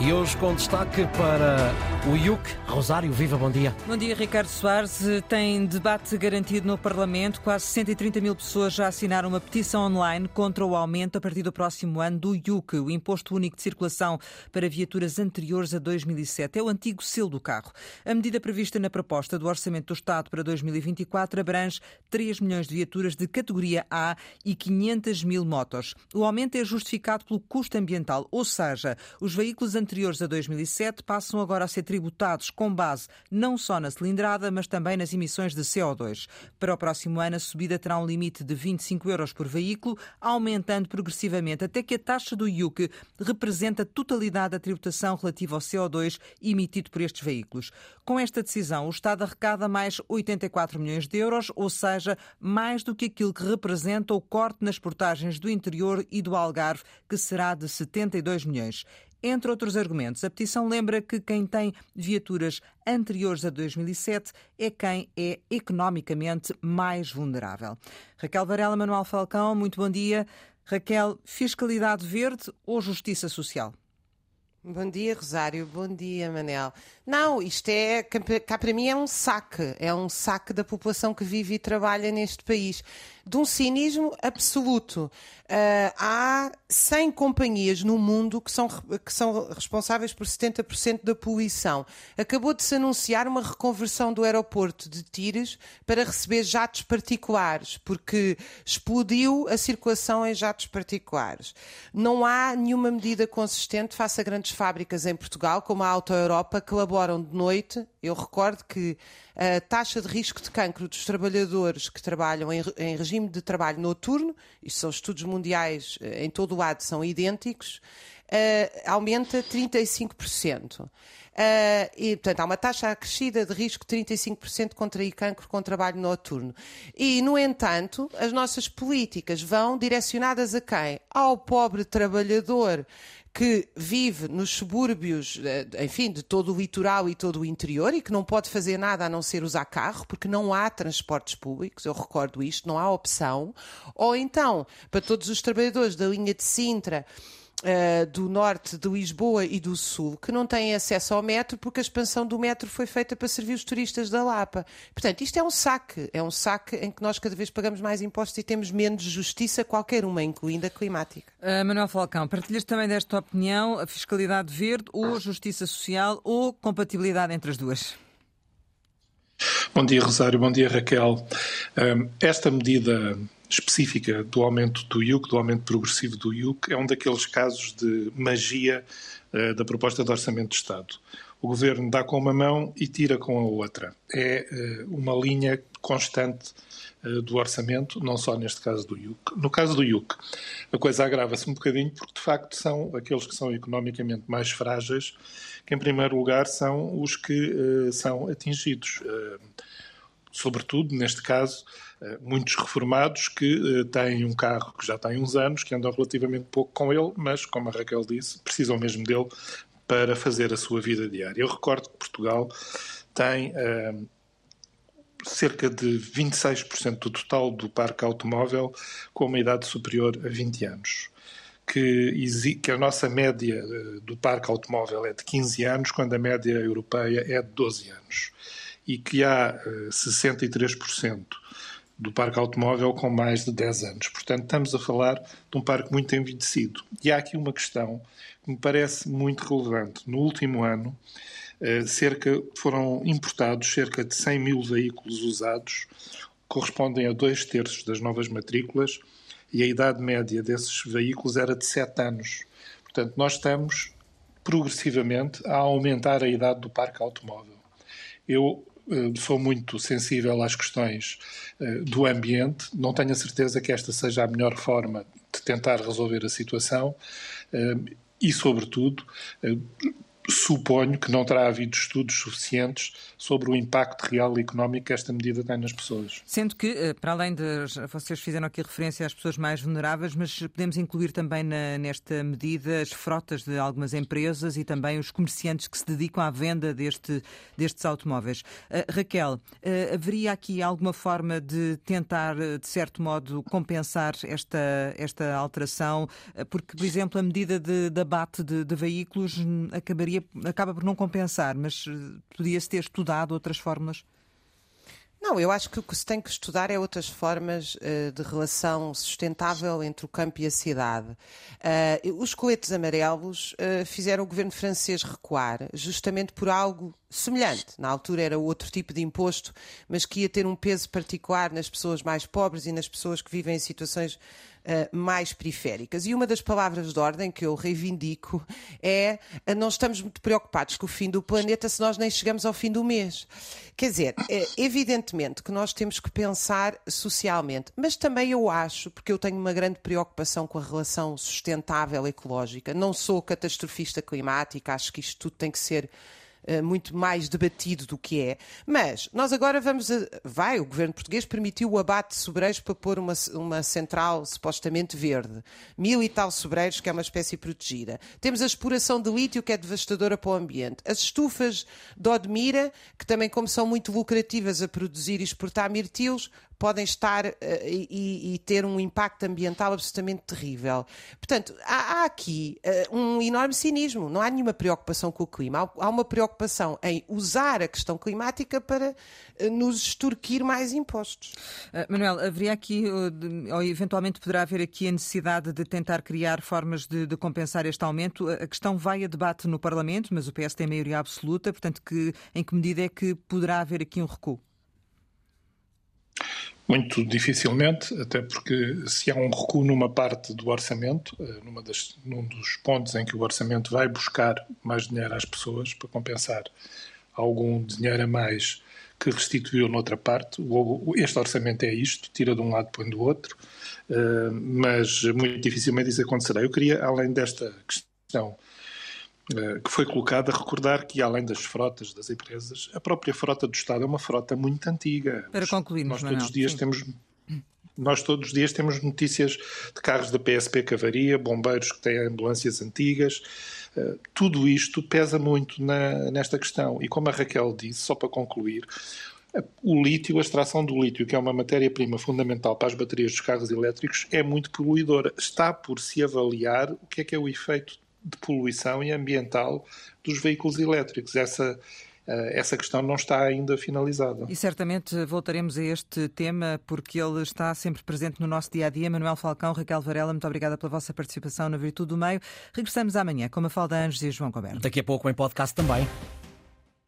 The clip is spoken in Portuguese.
E hoje com destaque para o IUC. Rosário, viva, bom dia. Bom dia, Ricardo Soares. Tem debate garantido no Parlamento. Quase 130 mil pessoas já assinaram uma petição online contra o aumento a partir do próximo ano do IUC, o Imposto Único de Circulação para viaturas anteriores a 2007. É o antigo selo do carro. A medida prevista na proposta do Orçamento do Estado para 2024 abrange 3 milhões de viaturas de categoria A e 500 mil motos. O aumento é justificado pelo custo ambiental, ou seja, os veículos anteriores a 2007 passam agora a ser tributados com base não só na cilindrada, mas também nas emissões de CO2. Para o próximo ano, a subida terá um limite de 25 euros por veículo, aumentando progressivamente até que a taxa do IUC represente a totalidade da tributação relativa ao CO2 emitido por estes veículos. Com esta decisão, o Estado arrecada mais 84 milhões de euros, ou seja, mais do que aquilo que representa o corte nas portagens do interior e do Algarve, que será de 72 milhões. Entre outros argumentos, a petição lembra que quem tem viaturas anteriores a 2007 é quem é economicamente mais vulnerável. Raquel Varela, Manuel Falcão, muito bom dia. Raquel, fiscalidade verde ou justiça social? Bom dia, Rosário. Bom dia, Manel. Não, isto é, cá para mim é um saque. É um saque da população que vive e trabalha neste país. De um cinismo absoluto. Uh, há 100 companhias no mundo que são, que são responsáveis por 70% da poluição. Acabou de se anunciar uma reconversão do aeroporto de Tires para receber jatos particulares, porque explodiu a circulação em jatos particulares. Não há nenhuma medida consistente face a grandes fábricas em Portugal, como a Auto Europa, que elaboram de noite. Eu recordo que a taxa de risco de cancro dos trabalhadores que trabalham em, em regime de trabalho noturno, isto são estudos mundiais eh, em todo o lado, são idênticos, uh, aumenta 35%. Uh, e, portanto, há uma taxa acrescida de risco de 35% de contrair cancro com trabalho noturno. E, no entanto, as nossas políticas vão direcionadas a quem? Ao pobre trabalhador que vive nos subúrbios, eh, enfim, de todo o litoral e todo o interior e que não pode fazer nada a não ser usar carro, porque não há transportes públicos, eu recordo isto, não há opção. Ou então, para todos os trabalhadores da linha de Sintra, uh, do norte de Lisboa e do sul que não têm acesso ao metro porque a expansão do metro foi feita para servir os turistas da Lapa. Portanto, isto é um saque, é um saque em que nós cada vez pagamos mais impostos e temos menos justiça, qualquer uma, incluindo a climática. Uh, Manuel Falcão, partilhas também desta opinião, a fiscalidade verde ou justiça social ou compatibilidade entre as duas? Bom dia, Rosário. Bom dia, Raquel. Esta medida específica do aumento do IUC, do aumento progressivo do IUC, é um daqueles casos de magia uh, da proposta de Orçamento de Estado. O Governo dá com uma mão e tira com a outra. É uh, uma linha constante uh, do orçamento, não só neste caso do IUC. No caso do IUC, a coisa agrava-se um bocadinho porque, de facto, são aqueles que são economicamente mais frágeis, que, em primeiro lugar, são os que são atingidos. sobretudo, neste caso, eh, muitos reformados que eh, têm um carro que já tem uns anos, que andam relativamente pouco com ele, mas, como a Raquel disse, precisam mesmo dele para fazer a sua vida diária. Eu recordo que Portugal tem uh, cerca de 26% do total do parque automóvel com uma idade superior a 20 anos. Que, que a nossa média do parque automóvel é de 15 anos, quando a média europeia é de 12 anos. E que há uh, 63% do parque automóvel com mais de 10 anos. Portanto, estamos a falar de um parque muito envelhecido. E há aqui uma questão que me parece muito relevante. No último ano, eh, cerca, foram importados cerca de 100 mil veículos usados, correspondem a dois terços das novas matrículas, e a idade média desses veículos era de 7 anos. Portanto, nós estamos progressivamente a aumentar a idade do parque automóvel. Eu sou muito sensível às questões eh, do ambiente. Não tenho a certeza que esta seja a melhor forma de tentar resolver a situação eh, e, sobretudo, suponho que não terá havido estudos suficientes sobre o impacto real e económico que esta medida tem nas pessoas. Sendo que, eh, para além de vocês fizeram aqui referência às pessoas mais vulneráveis, mas podemos incluir também na, nesta medida as frotas de algumas empresas e também os comerciantes que se dedicam à venda deste, destes automóveis. Uh, Raquel, uh, haveria aqui alguma forma de tentar, de certo modo, compensar esta, esta alteração? Porque, por exemplo, a medida de, de abate de, de veículos acabaria, acaba por não compensar, mas podia-se ter estudado outras fórmulas? Não, eu acho que o que se tem que estudar é outras formas uh, de relação sustentável entre o campo e a cidade. Uh, os coletes amarelos uh, fizeram o governo francês recuar, justamente por algo semelhante. Na altura era outro tipo de imposto, mas que ia ter um peso particular nas pessoas mais pobres e nas pessoas que vivem em situações uh, mais periféricas. E uma das palavras de ordem que eu reivindico é uh, não estamos muito preocupados com o fim do planeta se nós nem chegamos ao fim do mês. Quer dizer, é, evidentemente que nós temos que pensar socialmente, mas também eu acho, porque eu tenho uma grande preocupação com a relação sustentável ecológica, não sou catastrofista climática, acho que isto tudo tem que ser eh, muito mais debatido do que é. Mas nós agora vamos. A, vai, o governo português permitiu o abate de sobreiros para pôr uma, uma central supostamente verde. Mil e tal sobreiros, que é uma espécie protegida. Temos a exploração de lítio, que é devastadora para o ambiente. As estufas de Odmira, que também, como são muito lucrativas a produzir e exportar mirtilos, podem estar uh, e, e, ter um impacto ambiental absolutamente terrível. Portanto, há, há aqui uh, um enorme cinismo. Não há nenhuma preocupação com o clima. Há, há uma preocupação em usar a questão climática para uh, nos extorquir mais impostos. Manuel, haveria aqui, ou eventualmente poderá haver aqui a necessidade de tentar criar formas de, de compensar este aumento. A questão vai a debate no Parlamento, mas o PS tem maioria absoluta, portanto, que, em que medida é que poderá haver aqui um recuo? Muito dificilmente, até porque se há um recuo numa parte do orçamento, eh, numa das, num dos pontos em que o orçamento vai buscar mais dinheiro às pessoas para compensar algum dinheiro a mais que restituiu noutra parte, este orçamento é isto, tira de um lado, põe do outro, eh, mas muito dificilmente isso acontecerá. Eu queria, além desta questão que foi colocada, recordar que, além das frotas das empresas, a própria frota do Estado é uma frota muito antiga. Para concluirmos, nós todos os dias sim. temos nós todos os dias temos notícias de carros da PSP que avaria, bombeiros que têm ambulâncias antigas. Uh, tudo isto pesa muito na, nesta questão. E como a Raquel disse, só para concluir, o lítio, a extração do lítio, que é uma matéria-prima fundamental para as baterias dos carros elétricos, é muito poluidora. Está por se avaliar o que é que é o efeito de poluição e ambiental dos veículos elétricos. Essa eh, essa questão não está ainda finalizada. E certamente voltaremos a este tema porque ele está sempre presente no nosso dia a dia. Manuel Falcão, Raquel Varela, muito obrigada pela vossa participação na Virtude do Meio. Regressamos amanhã com a Falda Anjos e João Coberto. Daqui a pouco em podcast também.